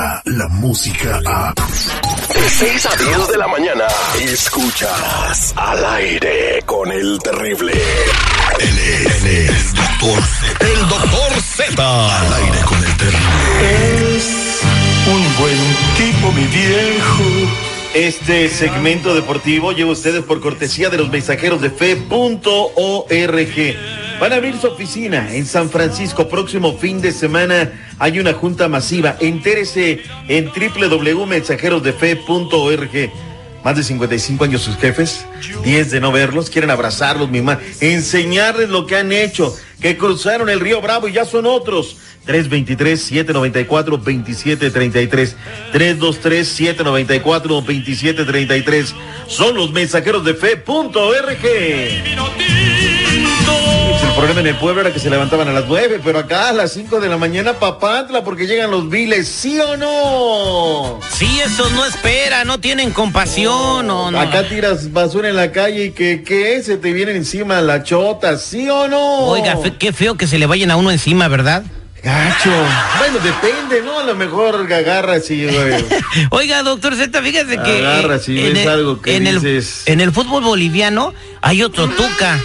llega la música a... De 6 a 10 de la mañana, escuchas al aire con el terrible. Él es, él es Doctor Z. El doctor Z. Al aire con el terrible. Es un buen tipo, mi viejo. Este segmento deportivo lleva a ustedes por cortesía de los mensajeros de fe.org. Van a abrir su oficina en San Francisco. Próximo fin de semana hay una junta masiva. Entérese en www.mensajerosdefe.org. Más de 55 años sus jefes, 10 de no verlos, quieren abrazarlos, mimar, enseñarles lo que han hecho, que cruzaron el río Bravo y ya son otros. 323-794-2733. 323-794-2733. Son los mensajeros de fe.org. El problema en el pueblo era que se levantaban a las 9, pero acá a las 5 de la mañana, papantla, porque llegan los viles, ¿sí o no? Sí, eso no espera, no tienen compasión, no, no. Acá tiras basura en la calle y que, ¿qué? Se te viene encima la chota, ¿sí o no? Oiga, fe- qué feo que se le vayan a uno encima, ¿verdad? Gacho. Bueno, depende, ¿no? A lo mejor agarra güey. Oiga, doctor Z, fíjese que. Agarra, si ves el- algo que en el, en el fútbol boliviano hay otro Tuca.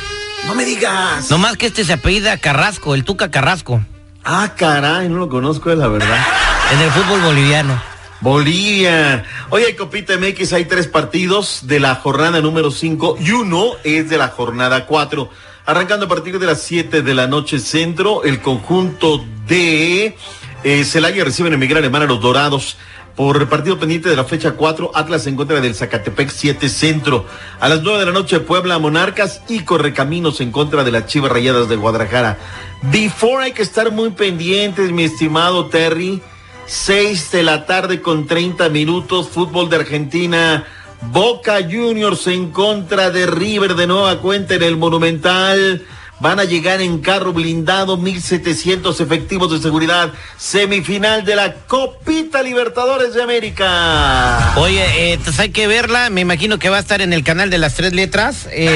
No me digas. Nomás que este se apellida Carrasco, el Tuca Carrasco. Ah, caray, no lo conozco, es la verdad. En el fútbol boliviano. Bolivia. Hoy hay Copita MX, hay tres partidos de la jornada número 5 y uno es de la jornada 4. Arrancando a partir de las 7 de la noche centro, el conjunto de eh, Celaya reciben en Miguel Alemán a los Dorados. Por partido pendiente de la fecha 4, Atlas en contra del Zacatepec 7 Centro. A las 9 de la noche, Puebla Monarcas y Correcaminos en contra de las Chivas Rayadas de Guadalajara. Before hay que estar muy pendientes, mi estimado Terry. 6 de la tarde con 30 minutos, fútbol de Argentina. Boca Juniors en contra de River de nueva cuenta en el Monumental. Van a llegar en carro blindado, 1700 efectivos de seguridad. Semifinal de la Copita Libertadores de América. Oye, eh, hay que verla. Me imagino que va a estar en el canal de las tres letras eh,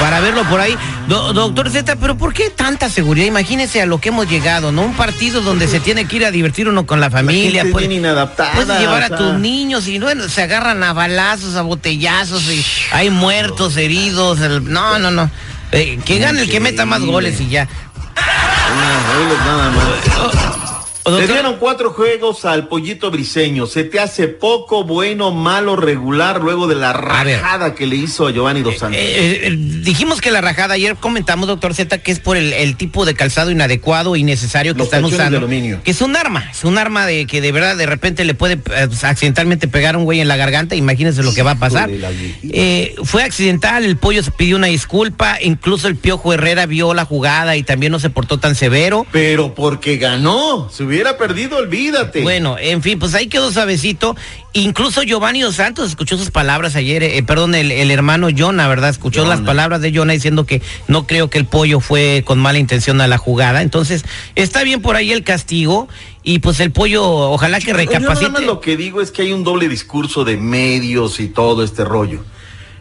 para verlo por ahí. Do- doctor Z, pero ¿por qué tanta seguridad? Imagínese a lo que hemos llegado, ¿no? Un partido donde se tiene que ir a divertir uno con la familia. es puede- inadaptada, Puedes llevar o a tus niños y bueno, se agarran a balazos, a botellazos y hay muertos, heridos. el- no, no, no. Eh, que gane el que meta más goles y ya. Ah, oílos nada más. Le dieron cuatro juegos al pollito briseño. ¿Se te hace poco, bueno, malo, regular luego de la ver. rajada que le hizo a Giovanni Dos Santos? Eh, eh, dijimos que la rajada, ayer comentamos, doctor Z, que es por el, el tipo de calzado inadecuado, innecesario que Los están usando. de aluminio. Que es un arma, es un arma de que de verdad de repente le puede eh, accidentalmente pegar a un güey en la garganta, imagínense lo que va a pasar. Eh, fue accidental, el pollo se pidió una disculpa, incluso el Piojo Herrera vio la jugada y también no se portó tan severo. Pero porque ganó. Hubiera perdido, olvídate. Bueno, en fin, pues ahí quedó suavecito. Incluso Giovanni Dos Santos escuchó sus palabras ayer, eh, perdón, el, el hermano Jonah, ¿verdad? Escuchó las palabras de Jonah diciendo que no creo que el pollo fue con mala intención a la jugada. Entonces, está bien por ahí el castigo y pues el pollo, ojalá que Yo nada recapacite. más lo que digo es que hay un doble discurso de medios y todo este rollo.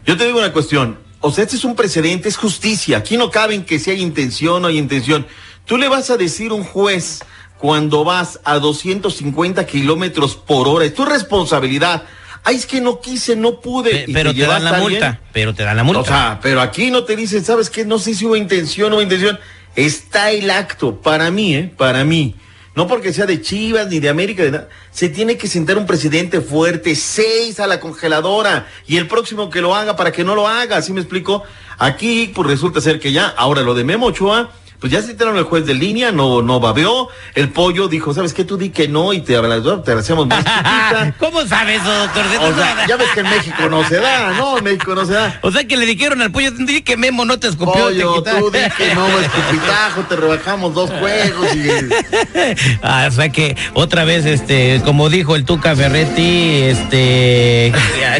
Yo te digo una cuestión. O sea, este es un precedente, es justicia. Aquí no caben que si hay intención o no hay intención. Tú le vas a decir a un juez cuando vas a 250 kilómetros por hora, es tu responsabilidad. Ay, es que no quise, no pude. Pe- pero te, dan la multa, pero te dan la multa. O sea, pero aquí no te dicen, ¿sabes qué? No sé si hubo intención o hubo intención. Está el acto, para mí, ¿eh? Para mí. No porque sea de Chivas ni de América, de nada. Se tiene que sentar un presidente fuerte, seis a la congeladora, y el próximo que lo haga para que no lo haga, ¿así me explico? Aquí, pues resulta ser que ya, ahora lo de Memo Ochoa, pues ya citaron al juez de línea, no, no babeó. El pollo dijo, ¿sabes qué? Tú di que no y te, te hacemos más chiquita. ¿Cómo sabe eso, doctor? Z? O sea, ya ves que en México no se da, ¿no? En México no se da. O sea, que le dijeron al pollo, di que Memo no te escupió. te Pollo, quita- tú di que no, escupitajo, te rebajamos dos juegos y... Ah, o sea que otra vez, este, como dijo el Tuca Ferretti, este,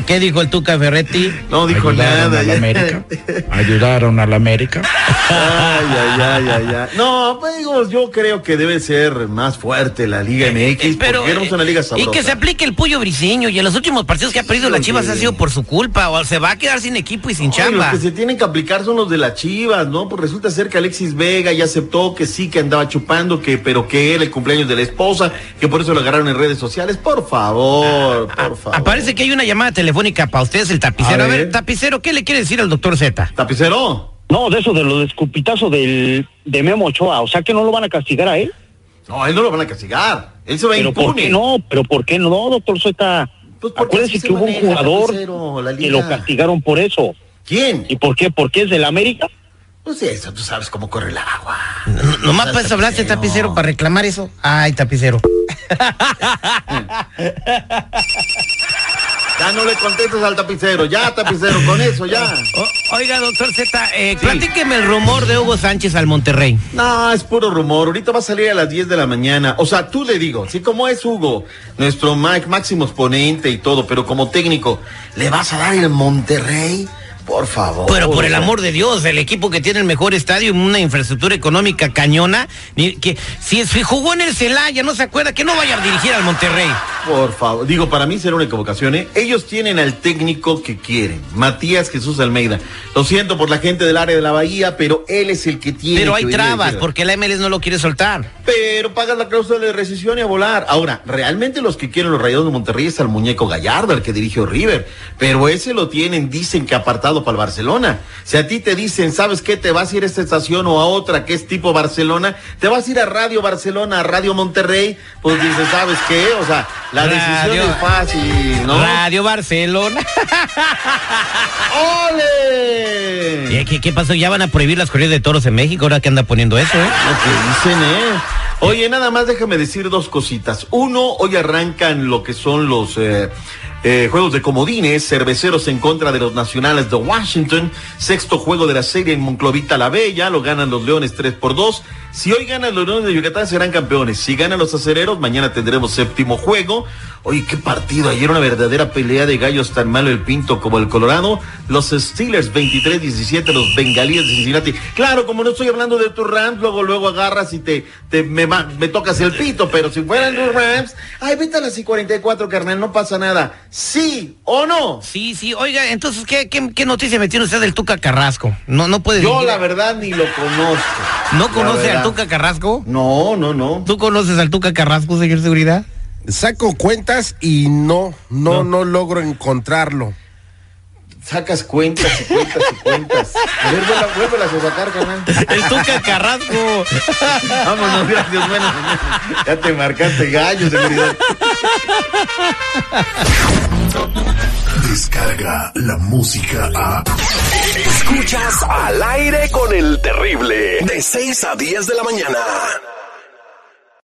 ¿qué dijo el Tuca Ferretti? No dijo ayudaron nada. a la ya. América. Ayudaron a la América. Ay, ay, ay, ay, ay. No, pues digo, yo creo que debe ser más fuerte la Liga MX, Eh, pero, porque éramos una liga y sabrosa. que se aplique el pollo briseño y en los últimos partidos que ha perdido la Oye. Chivas ha sido por su culpa o se va a quedar sin equipo y sin Ay, chamba. Los que se tienen que aplicar son los de las Chivas, ¿no? Pues resulta ser que Alexis Vega ya aceptó que sí, que andaba chupando, que pero que era el cumpleaños de la esposa, que por eso lo agarraron en redes sociales. Por favor, por favor. Aparece que hay una llamada telefónica para ustedes, el tapicero. A ver. tapicero, ¿qué le quiere decir al doctor Z? ¿Tapicero? No, de eso, de lo de escupitazo del, de Memo Ochoa. O sea que no lo van a castigar a él. No, a él no lo van a castigar. Él se va Pero ¿por impune. qué no? Pero ¿por qué no, doctor Sueta? Pues porque Acuérdese así se que hubo un jugador que lo castigaron por eso. ¿Quién? ¿Y por qué? ¿Por qué es del América? Pues eso, tú sabes cómo corre el agua. No- no- Nomás para eso hablaste, tapicero, para reclamar eso. Ay, tapicero. Ya no le contestes al tapicero, ya tapicero, con eso ya. O- oiga, doctor Z, eh, platíqueme el rumor de Hugo Sánchez al Monterrey. No, es puro rumor. Ahorita va a salir a las 10 de la mañana. O sea, tú le digo, sí, como es Hugo, nuestro Mike, máximo exponente y todo, pero como técnico, ¿le vas a dar el Monterrey? Por favor. Pero por el amor de Dios, el equipo que tiene el mejor estadio y una infraestructura económica cañona, que si, si jugó en el Celaya, no se acuerda que no vaya a dirigir al Monterrey. Por favor, digo, para mí será una equivocación, ¿eh? Ellos tienen al técnico que quieren, Matías Jesús Almeida. Lo siento por la gente del área de la Bahía, pero él es el que tiene. Pero hay trabas, porque la MLS no lo quiere soltar. Pero pagas la cláusula de rescisión y a volar. Ahora, realmente los que quieren los rayados de Monterrey es al muñeco Gallardo, el que dirigió River. Pero ese lo tienen, dicen que apartado para el Barcelona. Si a ti te dicen, ¿sabes qué? Te vas a ir a esta estación o a otra que es tipo Barcelona, te vas a ir a Radio Barcelona, a Radio Monterrey, pues dices, ¿sabes qué? O sea, la decisión es fácil, ¿no? Radio Barcelona. ¡Ole! ¿Y ¿Qué, qué pasó? Ya van a prohibir las corridas de toros en México, ahora que anda poniendo eso, ¿eh? Lo que dicen, ¿eh? Oye, nada más déjame decir dos cositas. Uno, hoy arrancan lo que son los eh, eh, juegos de comodines, cerveceros en contra de los nacionales de Washington. Sexto juego de la serie en Monclovita la Bella, lo ganan los Leones 3 por 2. Si hoy ganan los Leones de Yucatán serán campeones. Si ganan los acereros, mañana tendremos séptimo juego. Oye, qué partido. Ayer una verdadera pelea de gallos tan malo el Pinto como el Colorado. Los Steelers 23-17, los Bengalíes de Cincinnati. Claro, como no estoy hablando de tus Rams, luego luego agarras y te, te me, me tocas el pito. Pero si fueran tus Rams, ay, vete a las y 44, carnal, no pasa nada. ¿Sí o no? Sí, sí. Oiga, entonces, ¿qué, qué, qué noticia me tiene usted del Tuca Carrasco? No, no puede Yo la verdad ni lo conozco. ¿No conoce al Tuca Carrasco? No, no, no. ¿Tú conoces al Tuca Carrasco, señor Seguridad? Saco cuentas y no, no, no, logro encontrarlo. Sacas cuentas y cuentas y cuentas. A ver, vuélvelas a sacar, carnal. El Tuca Carrasco. Vámonos, gracias, bueno. Ya te marcaste gallo, seguridad. Descarga la música a. Escuchas al aire con el terrible. De 6 a 10 de la mañana.